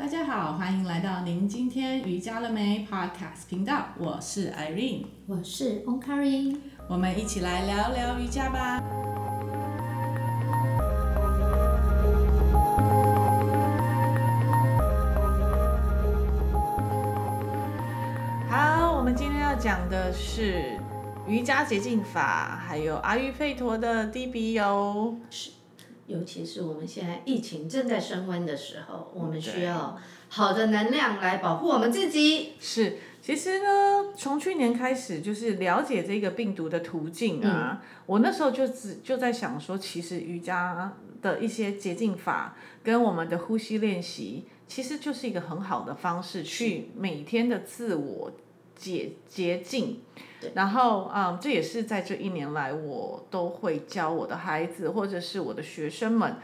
大家好，欢迎来到您今天瑜伽了没 Podcast 频道，我是 Irene，我是 OmKari，我们一起来聊聊瑜伽吧。好，我们今天要讲的是瑜伽捷径法，还有阿育吠陀的滴鼻油。尤其是我们现在疫情正在升温的时候，我们需要好的能量来保护我们自己。是，其实呢，从去年开始就是了解这个病毒的途径啊，嗯、我那时候就只就在想说，其实瑜伽的一些捷径法跟我们的呼吸练习，其实就是一个很好的方式，去每天的自我洁洁净。然后，嗯，这也是在这一年来，我都会教我的孩子或者是我的学生们，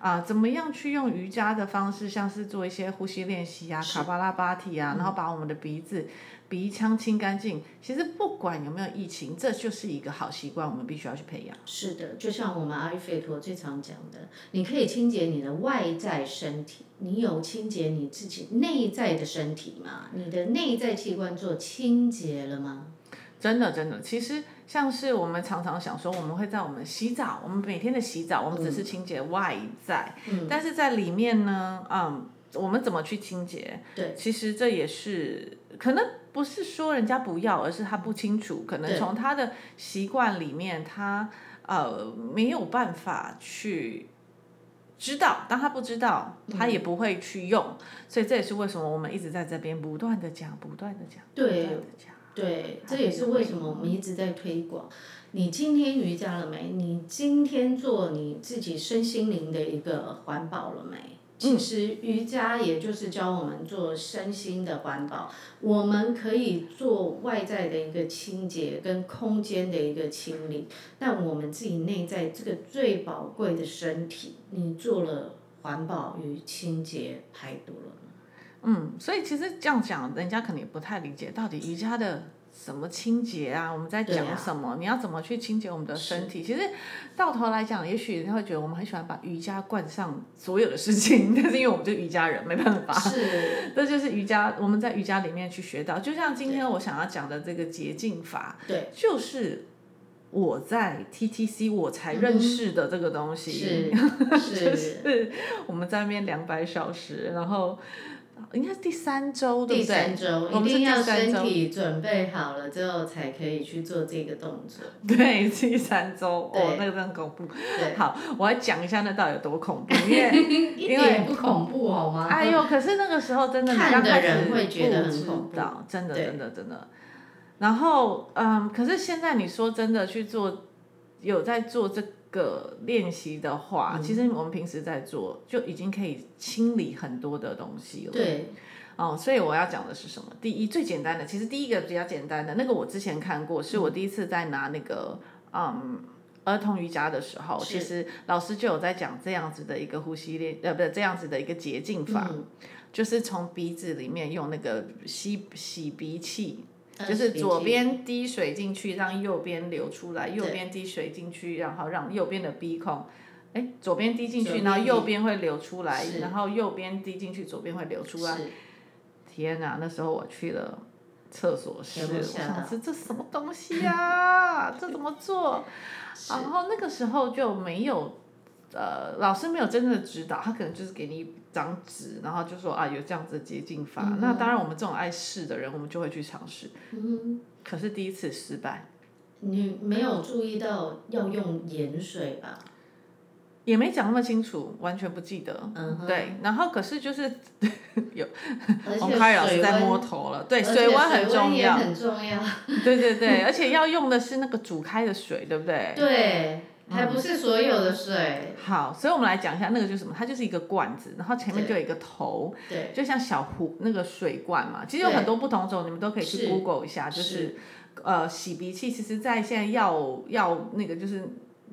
啊，怎么样去用瑜伽的方式，像是做一些呼吸练习啊，卡巴拉巴提啊，然后把我们的鼻子、鼻腔清干净。其实不管有没有疫情，这就是一个好习惯，我们必须要去培养。是的，就像我们阿育吠陀最常讲的，你可以清洁你的外在身体，你有清洁你自己内在的身体吗？你的内在器官做清洁了吗？真的，真的，其实像是我们常常想说，我们会在我们洗澡，我们每天的洗澡，我们只是清洁外在，嗯、但是在里面呢，嗯，我们怎么去清洁？对，其实这也是可能不是说人家不要，而是他不清楚，可能从他的习惯里面，他呃没有办法去知道，当他不知道，他也不会去用，嗯、所以这也是为什么我们一直在这边不断的讲，不断的讲，对，不断的讲。对，这也是为什么我们一直在推广。你今天瑜伽了没？你今天做你自己身心灵的一个环保了没？其实瑜伽也就是教我们做身心的环保。我们可以做外在的一个清洁跟空间的一个清理，但我们自己内在这个最宝贵的身体，你做了环保与清洁排毒了。嗯，所以其实这样讲，人家可能也不太理解，到底瑜伽的什么清洁啊？我们在讲什么？啊、你要怎么去清洁我们的身体？其实到头来讲，也许人家会觉得我们很喜欢把瑜伽冠上所有的事情，但是因为我们就是瑜伽人，没办法。是。这就是瑜伽，我们在瑜伽里面去学到，就像今天我想要讲的这个洁净法，对，就是我在 TTC 我才认识的这个东西，嗯、是，是我们在那边两百小时，然后。应该是第三周，对不对？第三周，一定要身体准备好了之后才可以去做这个动作。对，第三周，对哦，那个真的恐怖。对好，我来讲一下那到底有多恐怖，因为 一点不恐怖好吗？哎呦，可是那个时候真的，看的人会觉得很恐怖，真的，真的，真的。然后，嗯，可是现在你说真的去做，有在做这个。练习的话，其实我们平时在做就已经可以清理很多的东西了。对，哦，所以我要讲的是什么？第一，最简单的，其实第一个比较简单的那个，我之前看过，是我第一次在拿那个嗯儿童瑜伽的时候，其实老师就有在讲这样子的一个呼吸练，呃，不是这样子的一个洁净法，嗯、就是从鼻子里面用那个吸洗鼻器。就是左边滴水进去，让右边流出来；右边滴水进去，然后让右边的鼻孔，哎，左边滴进去，然后右边会流出来，然后右边滴进去，左边会流出来。天哪！那时候我去了厕所室，我想是这什么东西呀？这怎么做？然后那个时候就没有。呃，老师没有真正的指导，他可能就是给你一张纸，然后就说啊，有这样子的捷径法。嗯、那当然，我们这种爱试的人，我们就会去尝试。嗯。可是第一次失败。你没有注意到要用盐水吧？也没讲那么清楚，完全不记得。嗯哼。对，然后可是就是 有，洪开老师在摸头了。对，水温很重要。很重要。对对对，而且要用的是那个煮开的水，对不对？对。还不是所有的水。嗯。好，所以我们来讲一下那个就是什么？它就是一个罐子，然后前面就有一个头，对，就像小壶那个水罐嘛。其实有很多不同种，你们都可以去 Google 一下，是就是，是呃洗鼻器，其实在现在药药那个就是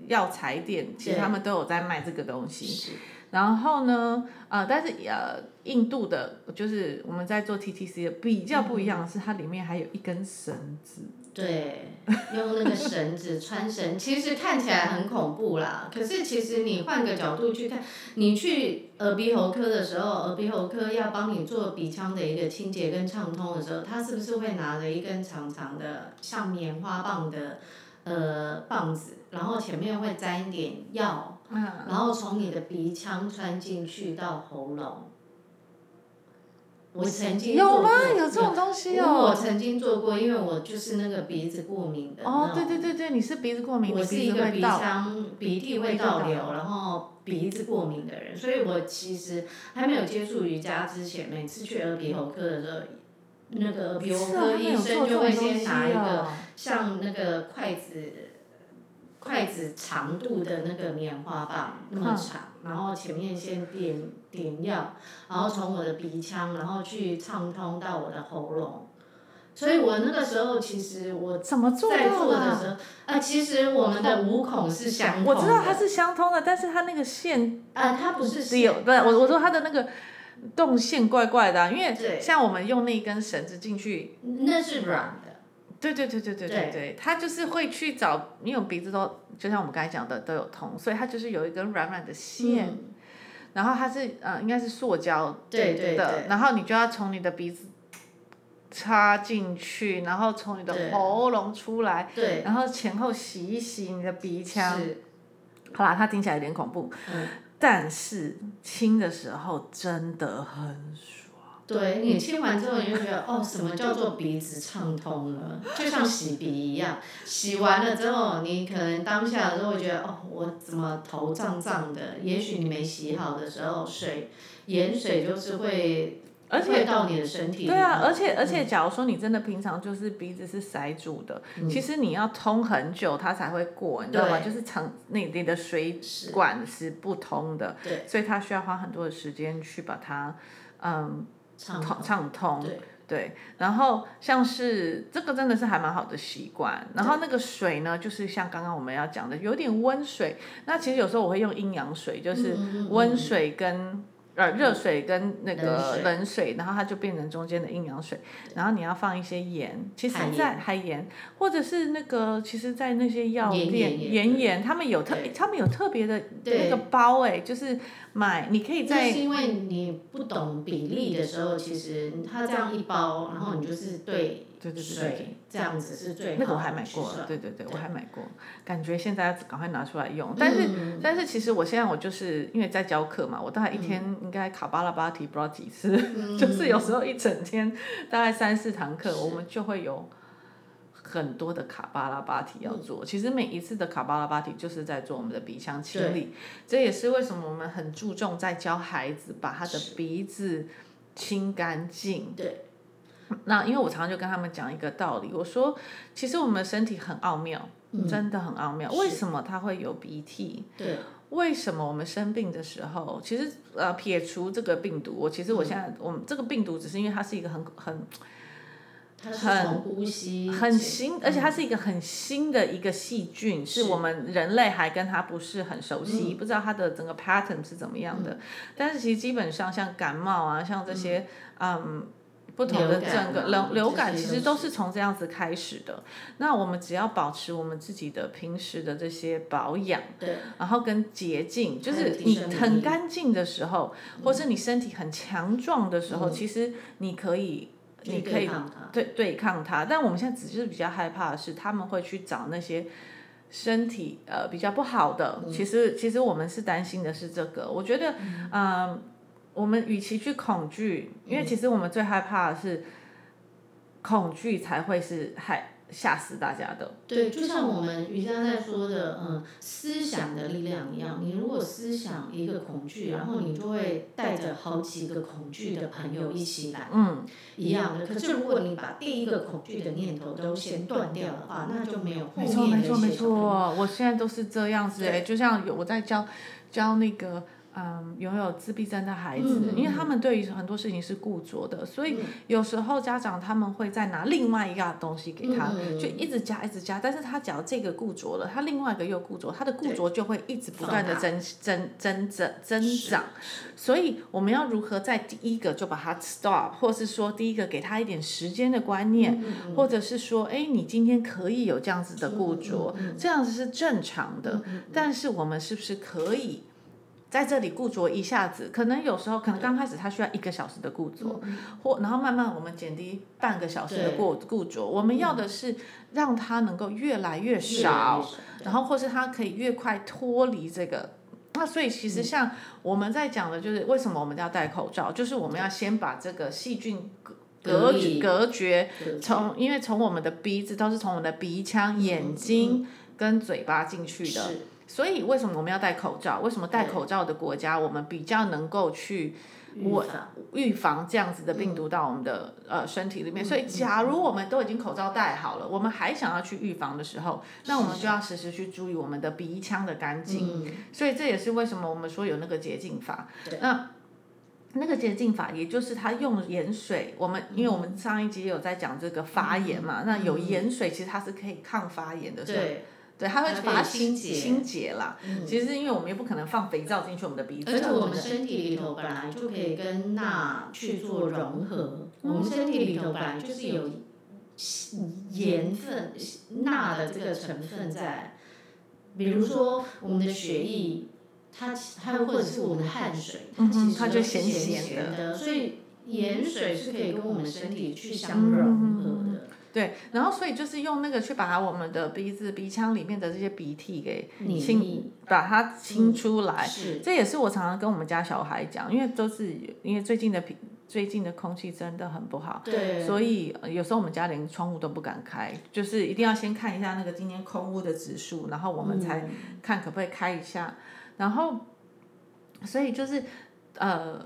药材店，其实他们都有在卖这个东西。然后呢，呃，但是呃，印度的，就是我们在做 TTC 的比较不一样的是，它里面还有一根绳子。对，用那个绳子 穿绳，其实看起来很恐怖啦。可是其实你换个角度去看，你去耳鼻喉科的时候，耳鼻喉科要帮你做鼻腔的一个清洁跟畅通的时候，他是不是会拿着一根长长的像棉花棒的呃棒子，然后前面会沾一点药，然后从你的鼻腔穿进去到喉咙。我曾经做过，有吗？有这种东西哦。我曾经做过，因为我就是那个鼻子过敏的。哦，对对对对，你是鼻子过敏，我是一个鼻腔鼻涕会倒流，然后鼻子过敏的人，所以我其实还没有接触瑜伽之前，每次去耳鼻喉科的时候，那个耳鼻喉科医生就会先拿一个像那个筷子。筷子长度的那个棉花棒那么长，然后前面先点点药，然后从我的鼻腔，然后去畅通到我的喉咙。所以我那个时候其实我在做的时候，啊，其实我们的五孔是相通的。我知道它是相通的，但是它那个线啊，它不是线，不是我我说它的那个动线怪怪的，因为像我们用那一根绳子进去，那是软的。对对对对对对对，他就是会去找，因为我鼻子都就像我们刚才讲的都有通，所以它就是有一根软软的线，嗯、然后它是呃应该是塑胶的，对对对，然后你就要从你的鼻子插进去，然后从你的喉咙出来，对，然后前后洗一洗你的鼻腔，好啦，它听起来有点恐怖，嗯、但是亲的时候真的很爽。对，你清完之后，你就觉得哦，什么叫做鼻子畅通了？就像洗鼻一样，洗完了之后，你可能当下都会觉得哦，我怎么头胀胀的？也许你没洗好的时候，水盐水就是会，而且到你的身体。对啊，而且而且，假如说你真的平常就是鼻子是塞住的，嗯、其实你要通很久它才会过，你知道吗？就是长那你的水管是不通的，对，所以它需要花很多的时间去把它，嗯。畅畅通，对，对，然后像是这个真的是还蛮好的习惯，然后那个水呢，就是像刚刚我们要讲的，有点温水。那其实有时候我会用阴阳水，就是温水跟。呃，热水跟那个冷水，然后它就变成中间的阴阳水，然后你要放一些盐，其实在海盐，或者是那个，其实，在那些药店，盐盐，他们有特，他们有特别的那个包哎，就是买，你可以在。就是因为你不懂比例的时候，其实它这样一包，然后你就是对。对对对对，这样子是最好。那个我还买过，对对对，我还买过，感觉现在要赶快拿出来用。但是但是其实我现在我就是因为在教课嘛，我大概一天应该卡巴拉巴提不知道几次，就是有时候一整天大概三四堂课，我们就会有很多的卡巴拉巴提要做。其实每一次的卡巴拉巴提就是在做我们的鼻腔清理，这也是为什么我们很注重在教孩子把他的鼻子清干净。对。那因为我常常就跟他们讲一个道理，我说其实我们的身体很奥妙，嗯、真的很奥妙。为什么它会有鼻涕？对。为什么我们生病的时候，其实呃撇除这个病毒，我其实我现在、嗯、我们这个病毒只是因为它是一个很很很呼吸很新，而且它是一个很新的一个细菌，是，是我们人类还跟它不是很熟悉，嗯、不知道它的整个 pattern 是怎么样的。嗯、但是其实基本上像感冒啊，像这些嗯。嗯不同的整个流流感其实都是从这样子开始的。那我们只要保持我们自己的平时的这些保养，对，然后跟洁净，就是你很干净的时候，或是你身体很强壮的时候，其实你可以，你可以对对抗它。但我们现在只是比较害怕的是，他们会去找那些身体呃比较不好的。其实其实我们是担心的是这个。我觉得嗯。我们与其去恐惧，因为其实我们最害怕的是恐惧才会是害吓死大家的。对，就像我们瑜伽在说的，嗯，思想的力量一样。你如果思想一个恐惧，然后你就会带着好几个恐惧的朋友一起来，嗯，一样的。可是如果你把第一个恐惧的念头都先断掉的话，那就没有后面的。没错没错没错，我现在都是这样子哎，就像有我在教教那个。嗯，拥有自闭症的孩子，嗯、因为他们对于很多事情是固着的，所以有时候家长他们会再拿另外一个东西给他，嗯、就一直加一直加，但是他只要这个固着了，他另外一个又固着，他的固着就会一直不断的增增增增增长，所以我们要如何在第一个就把它 stop，或是说第一个给他一点时间的观念，嗯、或者是说，哎，你今天可以有这样子的固着，嗯、这样子是正常的，嗯、但是我们是不是可以？在这里固着一下子，可能有时候可能刚开始他需要一个小时的固着，或然后慢慢我们减低半个小时的固固着。我们要的是让他能够越来越少，然后或是他可以越快脱离这个。那所以其实像我们在讲的就是为什么我们要戴口罩，就是我们要先把这个细菌隔隔隔绝，从因为从我们的鼻子都是从我们的鼻腔、眼睛跟嘴巴进去的。所以为什么我们要戴口罩？为什么戴口罩的国家，我们比较能够去我预防这样子的病毒到我们的呃身体里面？所以，假如我们都已经口罩戴好了，我们还想要去预防的时候，那我们就要时时去注意我们的鼻腔的干净。所以这也是为什么我们说有那个洁净法。那那个洁净法，也就是它用盐水，我们因为我们上一集有在讲这个发炎嘛，那有盐水其实它是可以抗发炎的。对。对，它会把它清洁清洁啦。嗯、其实，因为我们也不可能放肥皂进去我们的鼻子。而且我们身体里头本来就可以跟钠去做融合。嗯、我们身体里头本来就是有盐分、钠的这个成分在。比如说，我们的血液，它它或者是我们的汗水，它其实都是咸咸的。所以，盐水是可以跟我们身体去相融合。嗯对，然后所以就是用那个去把我们的鼻子、鼻腔里面的这些鼻涕给清，把它清出来。嗯、是，这也是我常常跟我们家小孩讲，因为都是因为最近的最近的空气真的很不好，对，所以有时候我们家连窗户都不敢开，就是一定要先看一下那个今天空屋的指数，然后我们才看可不可以开一下。嗯、然后，所以就是呃，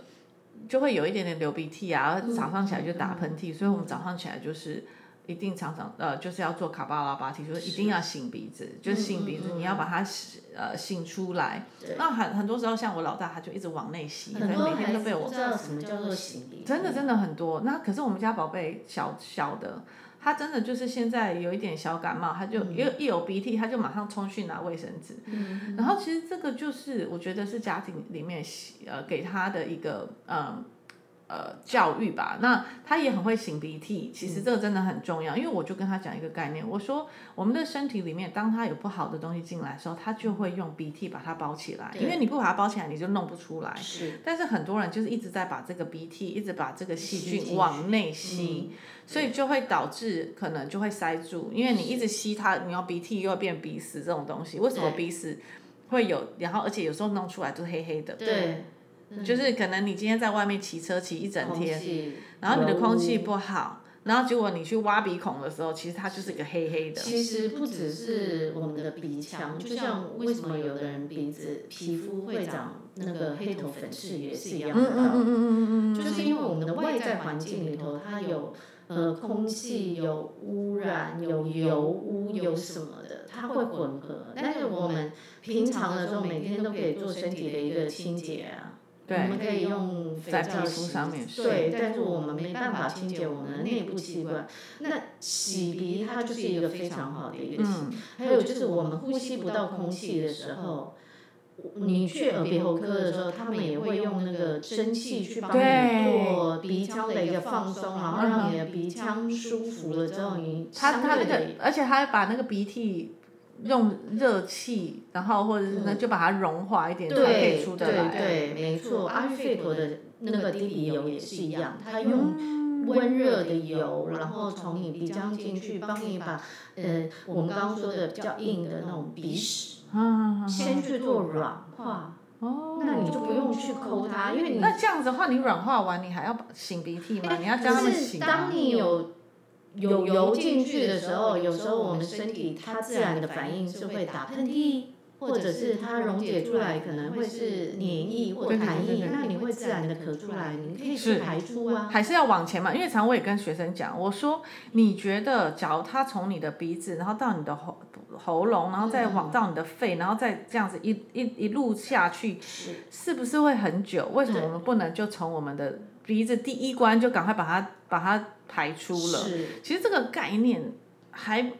就会有一点点流鼻涕啊，早上起来就打喷嚏，嗯、所以我们早上起来就是。一定常常呃，就是要做卡巴拉巴提，就是一定要擤鼻子，是就是擤鼻子，嗯嗯、你要把它擤呃擤出来。那很很多时候，像我老大，他就一直往内吸，所以每天都被我。不知道什么叫做擤鼻。真的真的很多，那可是我们家宝贝小小的，他真的就是现在有一点小感冒，他就一、嗯、一有鼻涕，他就马上冲去拿卫生纸。嗯、然后其实这个就是我觉得是家庭里面呃给他的一个嗯。呃，教育吧，那他也很会擤鼻涕，其实这个真的很重要，因为我就跟他讲一个概念，我说我们的身体里面，当他有不好的东西进来的时候，他就会用鼻涕把它包起来，因为你不把它包起来，你就弄不出来。是。但是很多人就是一直在把这个鼻涕，一直把这个细菌往内吸，所以就会导致可能就会塞住，因为你一直吸它，你要鼻涕又要变鼻屎这种东西，为什么鼻屎会有？然后而且有时候弄出来都黑黑的。对。就是可能你今天在外面骑车骑一整天，然后你的空气不好，然后结果你去挖鼻孔的时候，其实它就是一个黑黑的。其实不只是我们的鼻腔，就像为什么有的人鼻子皮肤会长那个黑头粉刺也是一样的。嗯嗯嗯嗯嗯，就是因为我们的外在环境里头它有呃空气有污染有油污有什么的，它会混合。但是我们平常的时候每天都可以做身体的一个清洁啊。对我们可以用肥皂洗，对，但是我们没办法清洁我们的内部器官。那洗鼻它就是一个非常好的一个洗。嗯、还有就是我们呼吸不到空气的时候，你去耳鼻喉科的时候，他们也会用那个蒸汽去帮你做鼻腔的一个放松，然后让你的鼻腔舒服了之后，你他他那个，而且他还把那个鼻涕。用热气，然后或者是呢，就把它融化一点，才可以出得来。对对，没错。阿育吠陀的那个滴鼻油也是一样，它用温热的油，然后从你鼻腔进去，帮你把呃我们刚刚说的比较硬的那种鼻屎，先去做软化。哦。那你就不用去抠它，因为你那这样子的话，你软化完，你还要擤鼻涕吗？你要教他们擤。当你有。有油进去的时候，有时候我们身体它自然的反应是会打喷嚏，或者是它溶解出来可能会是黏液或痰液，那你会自然的咳出来，你可以去排出啊。还是要往前嘛？因为常我也跟学生讲，我说你觉得，假如它从你的鼻子，然后到你的喉喉咙，然后再往到你的肺，然后再这样子一一一路下去，是不是会很久？为什么我们不能就从我们的鼻子第一关就赶快把它把它排出了？其实这个概念还。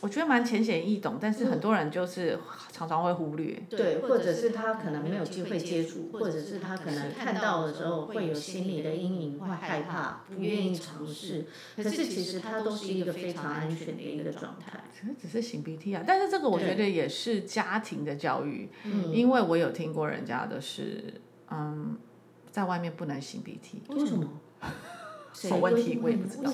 我觉得蛮浅显易懂，但是很多人就是常常会忽略。嗯、对，或者是他可能没有机会接触，或者是他可能看到的时候会有心理的阴影，会害怕，不愿意尝试。可是其实它都是一个非常安全的一个状态。其实只是擤鼻涕啊，但是这个我觉得也是家庭的教育，因为我有听过人家的是，嗯，在外面不能擤鼻涕。为什么？什么问题我也不知道。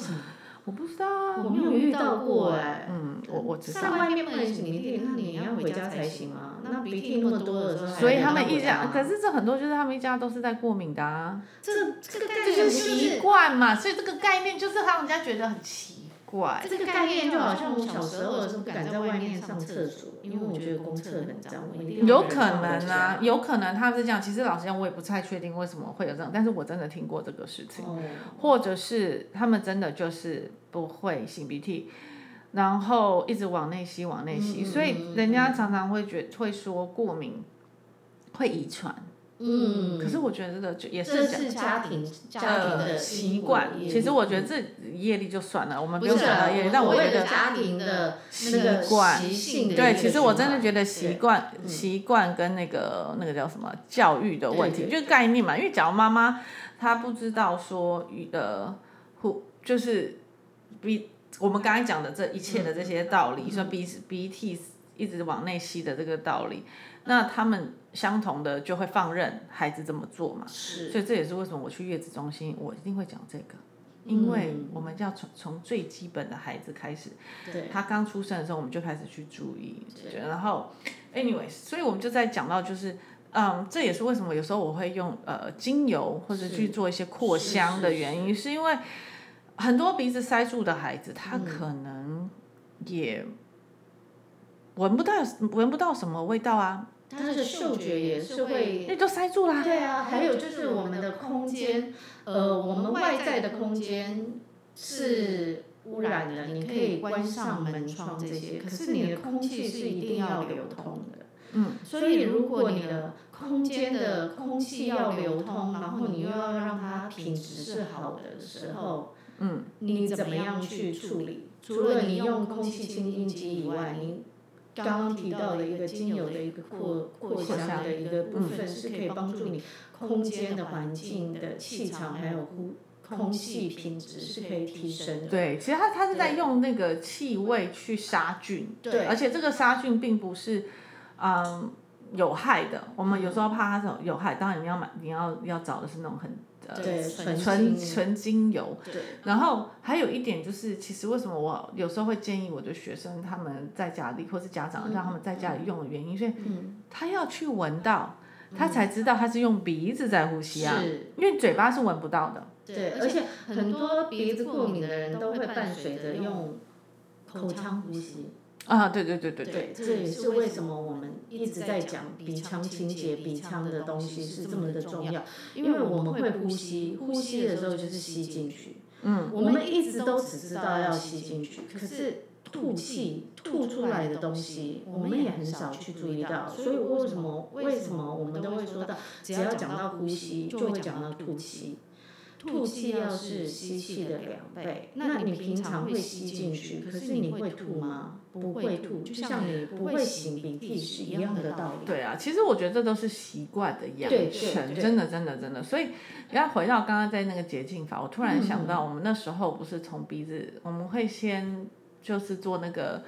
我不知道啊，我没有遇到过哎。嗯，我我知道。在外面不能擤鼻涕，那你要回家才行啊。那鼻涕那么多的时候，所以他们一家，可是这很多就是他们一家都是在过敏的啊。这这个概念就是习惯嘛，所以这个概念就是让人家觉得很奇怪。这个概念就好像我小时候的时候不敢在外面上厕所，因为我觉得公厕很脏，我一定有可能啊，有可能他是这样。其实老实讲，我也不太确定为什么会有这种，但是我真的听过这个事情，或者是他们真的就是。不会擤鼻涕，然后一直往内吸，往内吸，嗯、所以人家常常会觉会说过敏会遗传。嗯，可是我觉得这个就也是家庭家庭的习惯。其实我觉得这业力就算了，我们不用讲到业力，但我觉得家庭的习惯习性。对，其实我真的觉得习惯习惯跟那个那个叫什么教育的问题，就是概念嘛。因为假如妈妈她不知道说呃，就是。鼻，我们刚才讲的这一切的这些道理，说鼻鼻涕一直往内吸的这个道理，那他们相同的就会放任孩子这么做嘛。是。所以这也是为什么我去月子中心，我一定会讲这个，因为我们要从从最基本的孩子开始，对，他刚出生的时候我们就开始去注意，对。然后，anyways，所以我们就在讲到就是，嗯，这也是为什么有时候我会用呃精油或者去做一些扩香的原因，是因为。很多鼻子塞住的孩子，他可能也闻不到闻不到什么味道啊。他的嗅觉也是会，那都塞住啦。对啊，还有就是我们的空间，呃，我们外在的空间是污染的，你可以关上门窗这些，可是你的空气是一定要流通的。嗯，所以如果你的空间的空气要流通，然后你又要让它品质是好的时候。嗯，你怎么样去处理？除了你用空气清新机以外，你刚刚提到的一个精油的一个扩扩香的一个部分，是可以帮助你空间的环境的气场还有呼空气品质是可以提升的。对，其实它它是在用那个气味去杀菌，对，而且这个杀菌并不是嗯有害的。我们有时候怕它这种有害，当然你要买你要要找的是那种很。呃，纯纯精油。对。然后还有一点就是，其实为什么我有时候会建议我的学生他们在家里，或是家长让他们在家里用的原因，所以他要去闻到，他才知道他是用鼻子在呼吸啊。因为嘴巴是闻不到的。对，而且很多鼻子过敏的人都会伴随着用口腔呼吸。啊，对对对对对，对，这也是为什么我们一直在讲鼻腔清洁、鼻腔的东西是这么的重要，因为我们会呼吸，呼吸的时候就是吸进去。嗯，我们一直都只知道要吸进去，可是吐气吐出来的东西，我们也很少去注意到。所以为什么为什么我们都会说到，只要讲到呼吸，就会讲到吐气。吐气要是吸气的两倍，那你平常会吸进去，可是你会吐吗？不会吐，就像你不会擤鼻涕是一样的道理。对啊，其实我觉得这都是习惯的养成，真的真的真的。所以要回到刚刚在那个洁净法，我突然想到，我们那时候不是从鼻子，我们会先就是做那个，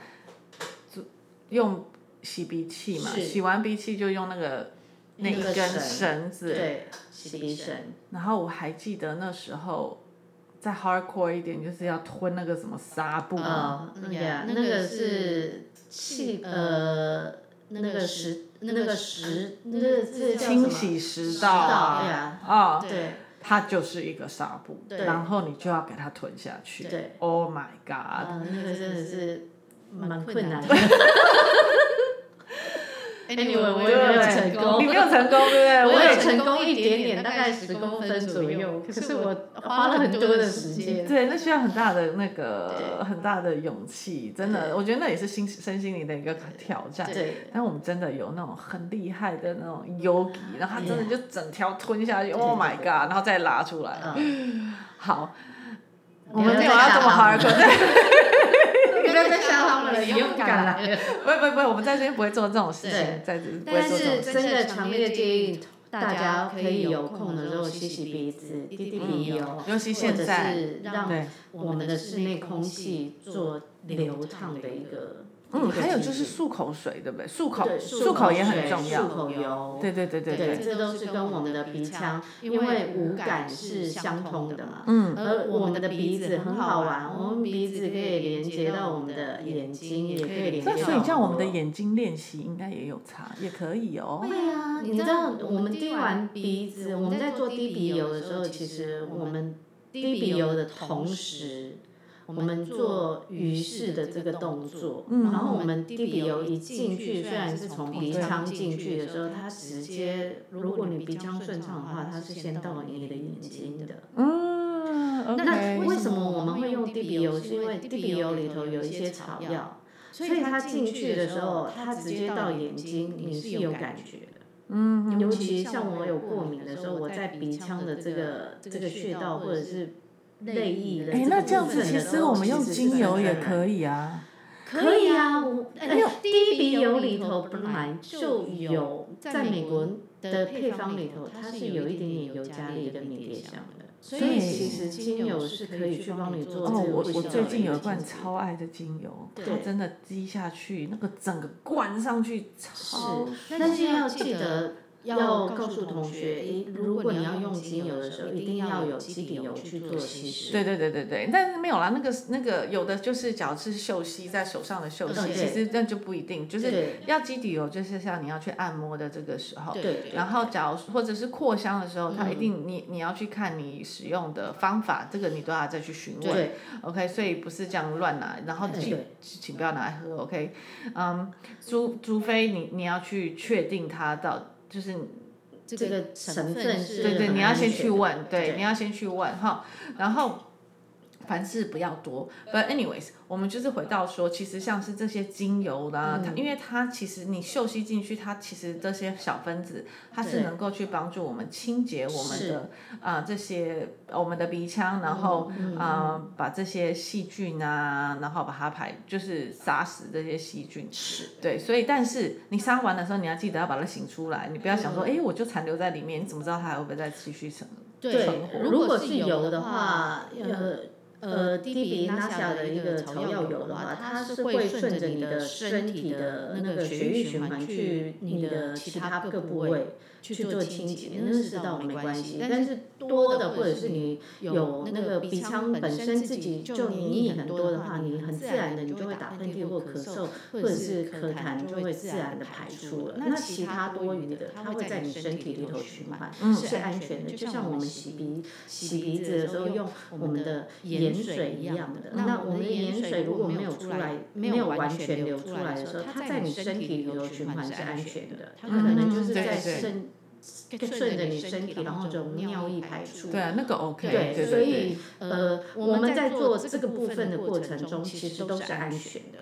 用洗鼻器嘛，洗完鼻器就用那个。那一根绳子，对，洗鼻绳。然后我还记得那时候，再 hardcore 一点，就是要吞那个什么纱布。啊，那个那个是气呃，那个食那个食那个是清洗食道啊。啊，对，它就是一个纱布，然后你就要给它吞下去。对，Oh my God！那个真的是蛮困难的。Anyway，我也没有成功，你没有成功，对不对？我有成功一点点，大概十公分左右。可是我花了很多的时间。对，那需要很大的那个很大的勇气，真的，我觉得那也是心身心灵的一个挑战。对。但我们真的有那种很厉害的那种 yogi，然后他真的就整条吞下去，Oh my god，然后再拉出来。好。我们没有要这么 hardcore。不要再吓他们了，勇敢来了。不不不，我们在这边不会做这种事情，在这不会做这种事情。但是真的强烈建议大家可以有空的时候洗洗鼻子，滴滴鼻油，尤其现在，或者是让我们的室内空气做流畅的一个。嗯，还有就是漱口水，对不对？漱口，漱口也很重要。漱口油，对对对对对，这都是跟我们的鼻腔，因为五感是相通的嘛。嗯。而我们的鼻子很好玩，我们鼻子可以连接到我们的眼睛，也可以连接到。所以叫我们的眼睛练习，应该也有差，也可以哦。对啊，你知道我们滴完鼻子，我们在做滴鼻油的时候，其实我们滴鼻油的同时。我们做鱼式的这个动作，嗯、然后我们滴鼻油一进去，虽然是从鼻腔进去的时候，它直接，如果你鼻腔顺畅的话，它是先到你的眼睛的。嗯，okay, 那为什么我们会用滴鼻油？是因为滴鼻油里头有一些草药，所以它进去的时候，它直接到眼睛，你是有感觉的。嗯，尤其像我有过敏的时候，我在鼻腔的这个这个穴道或者是。泪液的哎，那这样子其实我们用精油也可以啊。可以啊，我哎呦，滴鼻油里头本来就有，在美国的配方里头，它是有一点点尤加利跟迷迭香的。所以其实精油是可以去帮你做。哦，我我最近有一罐超爱的精油，它真的滴下去，那个整个灌上去超。但是要记得。要告诉同学，如果你要用精油的时候，一定要有基底油去做稀释。对对对对对，但是没有啦，那个那个有的就是假如是嗅吸在手上的嗅吸，其实那就不一定，就是要基底油，就是像你要去按摩的这个时候，然后假如或者是扩香的时候，它一定你你要去看你使用的方法，这个你都要再去询问。OK，所以不是这样乱拿，然后请请不要拿来喝。OK，嗯，除除非你你要去确定它到。就是这个成分是，对对，你要先去问，对，你要先去问哈，然后凡事不要多，but anyways。我们就是回到说，其实像是这些精油啦，它因为它其实你嗅吸进去，它其实这些小分子，它是能够去帮助我们清洁我们的啊这些我们的鼻腔，然后啊把这些细菌啊，然后把它排，就是杀死这些细菌。是。对，所以但是你杀完的时候，你要记得要把它醒出来，你不要想说，哎，我就残留在里面，你怎么知道它还会不会再继续成？对，如果是油的话，呃。呃，滴鼻拉下的一个草药油的话，它是会顺着你的身体的那个血液循环去你的其他各部位。去做清洁，那是倒没关系。但是多的，或者是你有那个鼻腔本身自己就黏液很多的话，你很自然的你就会打喷嚏或咳嗽，或者是咳痰就会自然的排出了。那其他多余的，它会在你身体里头循环，是安全的。就像我们洗鼻洗鼻子的时候用我们的盐水一样的。那我们的盐水如果没有出来，没有完全流出来的时候，它在你身体里头循环是安全的。它可能就是在身。顺着你身体，然后就尿液排出。对啊，那个 OK。对，所以呃，我们在做这个部分的过程中，其实都是安全的。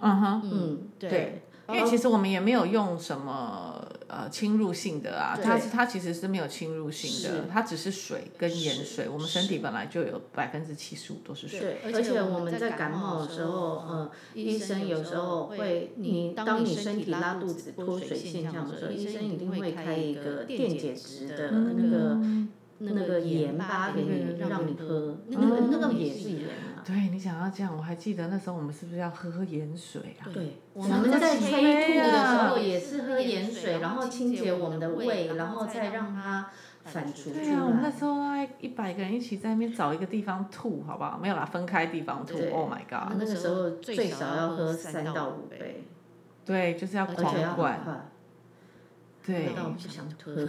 嗯哼，嗯，对。因为其实我们也没有用什么呃侵入性的啊，它它其实是没有侵入性的，它只是水跟盐水。我们身体本来就有百分之七十五都是水。对，而且我们在感冒的时候，嗯，医生有时候会，你当你身体拉肚子、脱水现象的时候，医生一定会开一个电解质的那个那个盐巴给你，让你喝，那个那个也是盐。对，你想要这样，我还记得那时候我们是不是要喝喝盐水啊？对，我们在催吐的时候也是喝盐水，然后清洁我们的胃，然后再让它反刍出来。对啊，我们那时候一百个人一起在那边找一个地方吐，好不好？没有啦，分开地方吐。Oh my god！那个时候最少要喝三到五杯。对，就是要狂灌。对，那我不想喝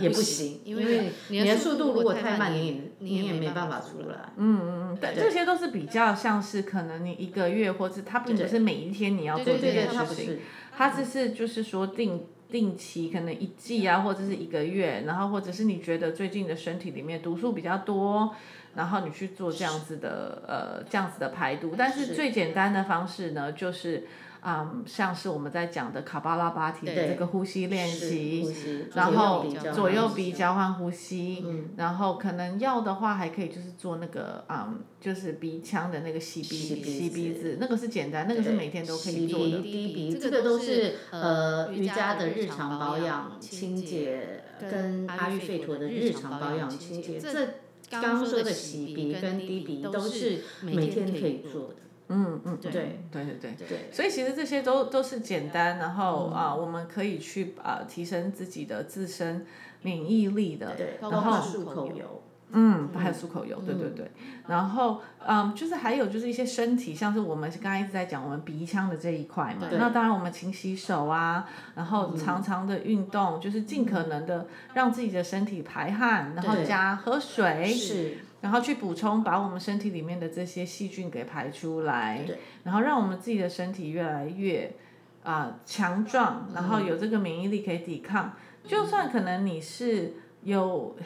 也不行，因为你的速度如果太慢，你也你也没办法出来。嗯嗯嗯，但，这些都是比较像是可能你一个月，或是它并不是每一天你要做这件事情，它只是就是说定定期，可能一季啊，或者是一个月，然后或者是你觉得最近的身体里面毒素比较多，然后你去做这样子的呃这样子的排毒，但是最简单的方式呢，就是。啊、嗯，像是我们在讲的卡巴拉巴提的这个呼吸练习，然后左右鼻交换呼吸，嗯、然后可能要的话还可以就是做那个啊、嗯，就是鼻腔的那个吸鼻吸鼻，吸鼻子，那个是简单，那个是每天都可以做的。滴鼻，这个都是呃瑜伽的日常保养清洁，跟阿育吠陀的日常保养清洁，这刚刚说的洗鼻跟滴鼻都是每天可以做的。嗯嗯对。对对对对，所以其实这些都都是简单，然后啊，我们可以去啊提升自己的自身免疫力的，然后漱口油，嗯，还有漱口油，对对对，然后嗯，就是还有就是一些身体，像是我们刚刚一直在讲我们鼻腔的这一块嘛，那当然我们勤洗手啊，然后常常的运动，就是尽可能的让自己的身体排汗，然后加喝水。是。然后去补充，把我们身体里面的这些细菌给排出来，然后让我们自己的身体越来越啊、呃、强壮，然后有这个免疫力可以抵抗。就算可能你是有，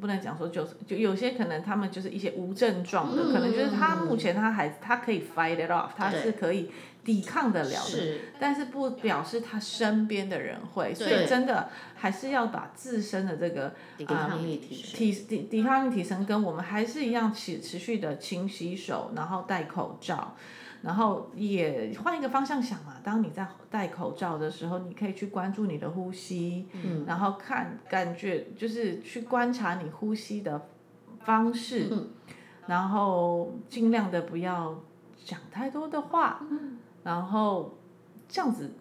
不能讲说就是就有些可能他们就是一些无症状的，可能就是他目前他还他可以 fight it off，他是可以。抵抗得了的，但是不表示他身边的人会，所以真的还是要把自身的这个抵抗力提升，提抵抵抗力提升，跟我们还是一样持持续的勤洗手，然后戴口罩，然后也换一个方向想嘛，当你在戴口罩的时候，你可以去关注你的呼吸，嗯，然后看感觉就是去观察你呼吸的方式，嗯，然后尽量的不要讲太多的话，嗯。然后这样子，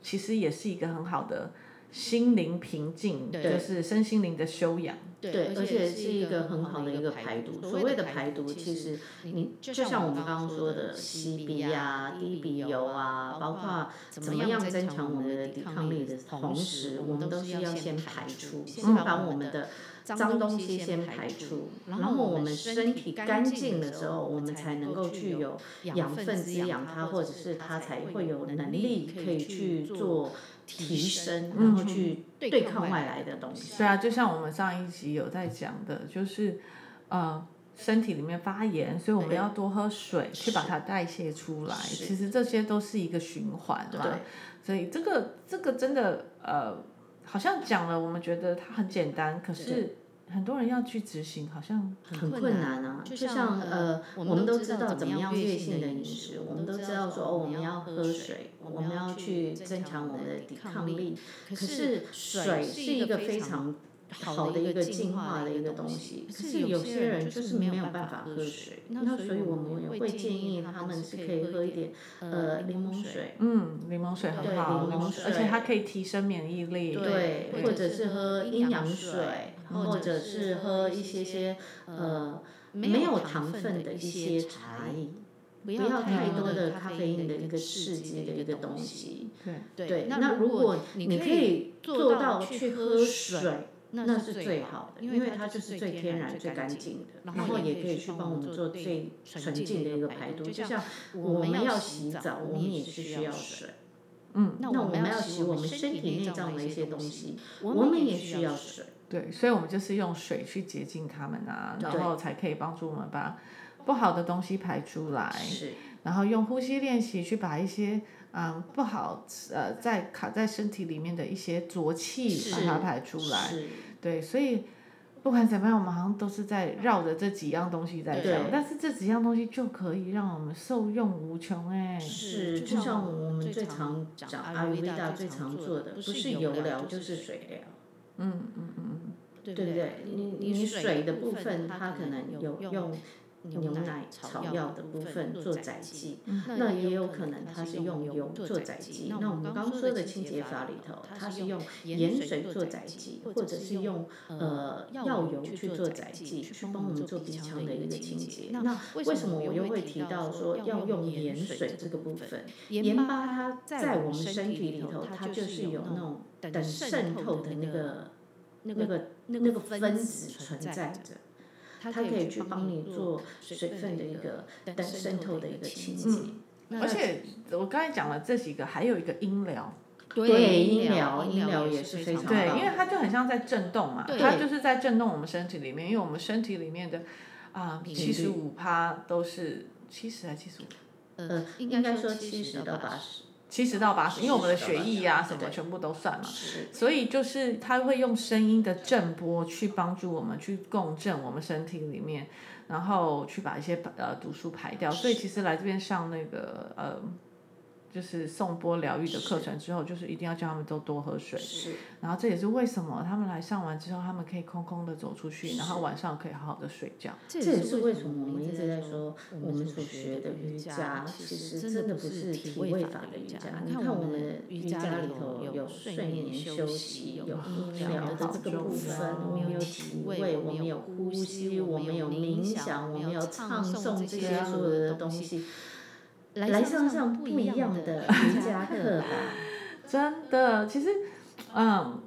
其实也是一个很好的心灵平静，就是身心灵的修养。对，而且是一个很好的一个排毒。所谓的排毒，其实你就像我们刚刚说的吸鼻啊、滴鼻油啊，包括怎么样增强我们的抵抗力的同时，我们都是要先排出，先把我们的。脏东西先排出，然后我们身体干净的时候，我们才能够具有养分滋养它，或者是它才会有能力可以去做提升，然后去对抗外来的东西。对啊，就像我们上一集有在讲的，就是呃身体里面发炎，所以我们要多喝水去把它代谢出来。其实这些都是一个循环嘛，所以这个这个真的呃。好像讲了，我们觉得它很简单，可是很多人要去执行，好像很困难啊。就像呃，我们都知道怎么样月性的饮食，我们都知道说哦，我们要喝水，我们要去增强我们的抵抗力。可是水是一个非常好的一个进化的一个东西，可是有些人就是没有办法喝水，那所以我们也会建议他们是可以喝一点呃柠檬水，嗯，柠檬水很好，柠檬水，而且它可以提升免疫力，对，或者是喝阴阳水，或者是喝一些些呃没有糖分的一些茶饮，不要太多的咖啡因的一个刺激的一个东西，对对，那如果你可以做到去喝水。那是最好的，因为它就是最天然、最干净的，然后也可以去帮我们做最纯净的一个排毒。就像我们要洗澡，我们也是需要水。嗯，那我们要洗我们身体内脏的一些东西，我们也需要水。对，所以我们就是用水去洁净它们啊，然后才可以帮助我们把不好的东西排出来。是，然后用呼吸练习去把一些。嗯，不好，呃，在卡在身体里面的一些浊气，把它排出来。对，所以不管怎么样，我们好像都是在绕着这几样东西在讲，但是这几样东西就可以让我们受用无穷哎。是，就像我们最常讲阿育吠陀最常做的，不是油疗就是水疗。嗯嗯嗯，对不对？你你水的部分，它可能有用。牛奶、草药的部分做载剂，那也有可能它是用油做载剂。那我们刚刚说的清洁法里头，它是用盐水做载剂，或者是用呃药油去做载剂，去帮我们做鼻腔的一个清洁。那为什么我又会提到说要用盐水这个部分？盐巴它在我们身体里头，它就是有那种等渗透的那个那个那个分子存在着。它可以去帮你做水分的一个等渗透的一个清洁。嗯，而且我刚才讲了这几个，还有一个音疗。对，音疗，音疗也是非常对，因为它就很像在震动嘛，它就是在震动我们身体里面，因为我们身体里面的啊七十五趴都是七十还七十五？呃，应该说七十到八十。七十到八十，因为我们的血液啊什么全部都算嘛，所以就是它会用声音的震波去帮助我们去共振我们身体里面，然后去把一些呃毒素排掉。所以其实来这边上那个呃。就是颂钵疗愈的课程之后，就是一定要叫他们都多喝水。是。然后这也是为什么他们来上完之后，他们可以空空的走出去，然后晚上可以好好的睡觉。这也是为什么我们一直在说，我们所学的瑜伽其实真的不是体位法的瑜伽。你看我们的瑜伽里头有睡眠休息，有音疗的这个部分，我们有体位，我们有呼吸，我们有冥想，我们有唱诵这些所有的东西。来上上不一样的 瑜伽课吧，真的，其实，嗯，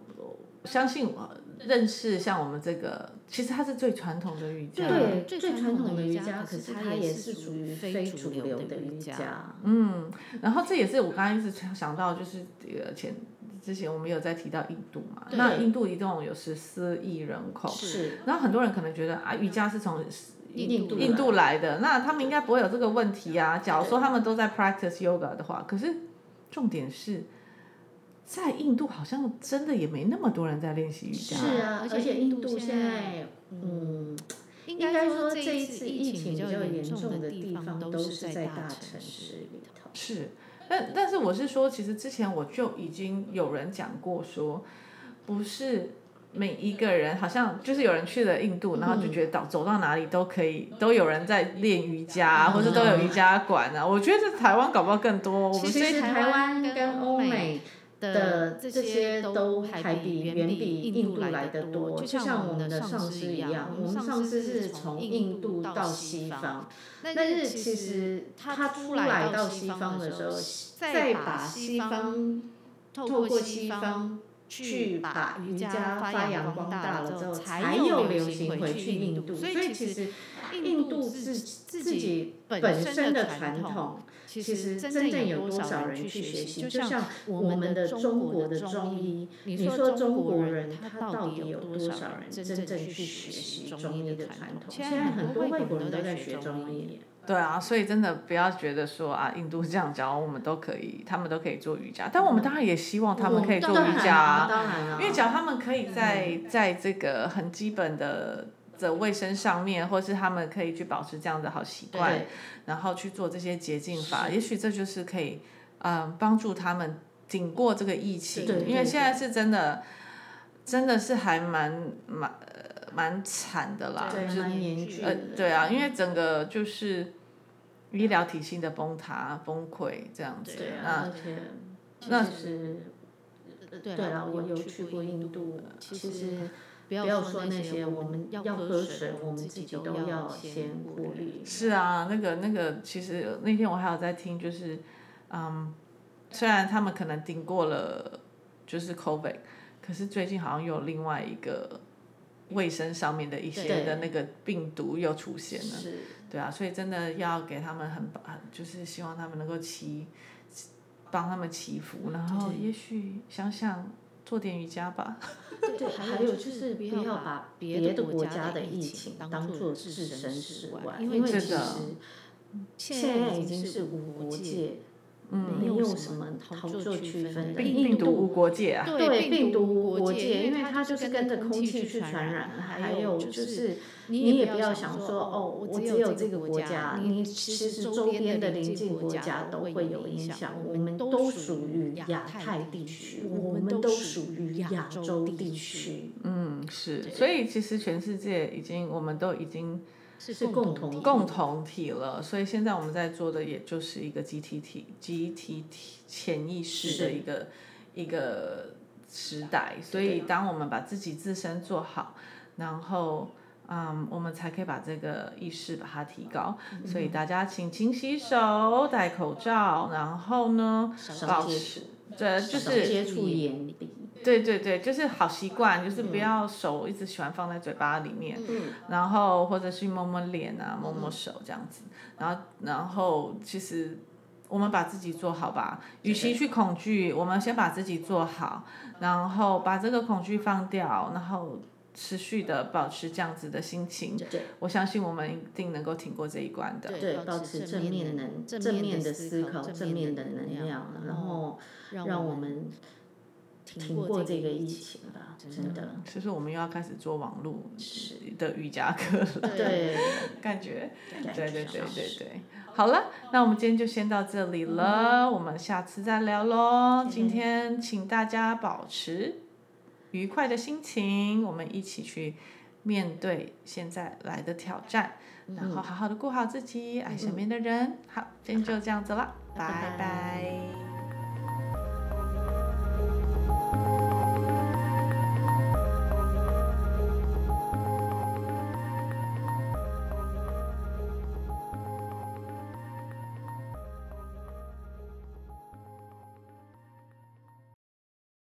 相信我认识像我们这个，其实它是最传统的瑜伽，对，最传统的瑜伽，可是它也是属于非主流的瑜伽。嗯，然后这也是我刚刚一直想到，就是呃前之前我们有在提到印度嘛，那印度一共有十四亿人口，是，然后很多人可能觉得啊，瑜伽是从印度印度来的，那他们应该不会有这个问题啊。假如说他们都在 practice yoga 的话，可是重点是在印度好像真的也没那么多人在练习瑜伽。是啊，而且印度现在，嗯，应该说这一次疫情比较严重的地方都是在大城市里头。是，但但是我是说，其实之前我就已经有人讲过说，不是。每一个人好像就是有人去了印度，然后就觉得到走到哪里都可以，都有人在练瑜伽，或者都有瑜伽馆啊。我觉得这台湾搞不好更多。其实台湾跟欧美的这些都还比远比印度来的多。就像我们的上师一样，我们上师是从印度到西方，但是其实他出来到西方的时候，再把西方透过西方。去把瑜伽发扬光大了之后，才又流行回去印度。所以其实印度自自己本身的传统，其实真正有多少人去学习？就像我们的中国的中医，你说中国人他到底有多少人真正去学习中医的传统？现在很多外国人都在学中医。对啊，所以真的不要觉得说啊，印度这样教我们都可以，他们都可以做瑜伽，但我们当然也希望他们可以做瑜伽，啊，因为只要他们可以在在这个很基本的的卫生上面，或是他们可以去保持这样的好习惯，然后去做这些洁净法，也许这就是可以嗯帮助他们顶过这个疫情，因为现在是真的真的是还蛮蛮。蛮惨的啦，对，蛮严峻的。呃，对啊，因为整个就是医疗体系的崩塌、崩溃这样子。对啊，而且那是对啊，我有去过印度。其实不要说那些，我们要喝水，我们自己都要先过滤。是啊，那个那个，其实那天我还有在听，就是嗯，虽然他们可能顶过了就是 COVID，可是最近好像有另外一个。卫生上面的一些的那个病毒又出现了，对，对啊，所以真的要给他们很很，就是希望他们能够祈，帮他们祈福，然后也许想想做点瑜伽吧。对，对，还有就是不要把别的国家的疫情当做置身事外，因为其实现在已经是无国界。嗯，没有什么好做区分的。病毒无国界啊。对，病毒无国界，因为它就是跟着空气去传染。还有就是，你也不要想说，哦，我只有这个国家，你其实周边的邻近国家都会有影响。我们都属于亚太地区，我们都属于亚洲地区。嗯，是。所以其实全世界已经，我们都已经。是共同共同体了。所以现在我们在做的，也就是一个集体体、集体体潜意识的一个一个时代。所以当我们把自己自身做好，然后。嗯，我们才可以把这个意识把它提高。嗯、所以大家请勤洗手、戴口罩，然后呢，保持，对，就是接触眼对对对，就是好习惯，就是不要手一直喜欢放在嘴巴里面，嗯、然后或者是摸摸脸啊，摸摸手这样子。然后，然后其实我们把自己做好吧，与其去恐惧，我们先把自己做好，然后把这个恐惧放掉，然后。持续的保持这样子的心情，我相信我们一定能够挺过这一关的。对，保持正面能正面的思考，正面的能量，然后让我们挺过这个疫情吧。真的。其实我们又要开始做网络的瑜伽课了。对，感觉。对对对对对。好了，那我们今天就先到这里了，我们下次再聊喽。今天请大家保持。愉快的心情，我们一起去面对现在来的挑战，嗯、然后好好的顾好自己，爱身边的人。好，今天就这样子了，拜拜。拜拜。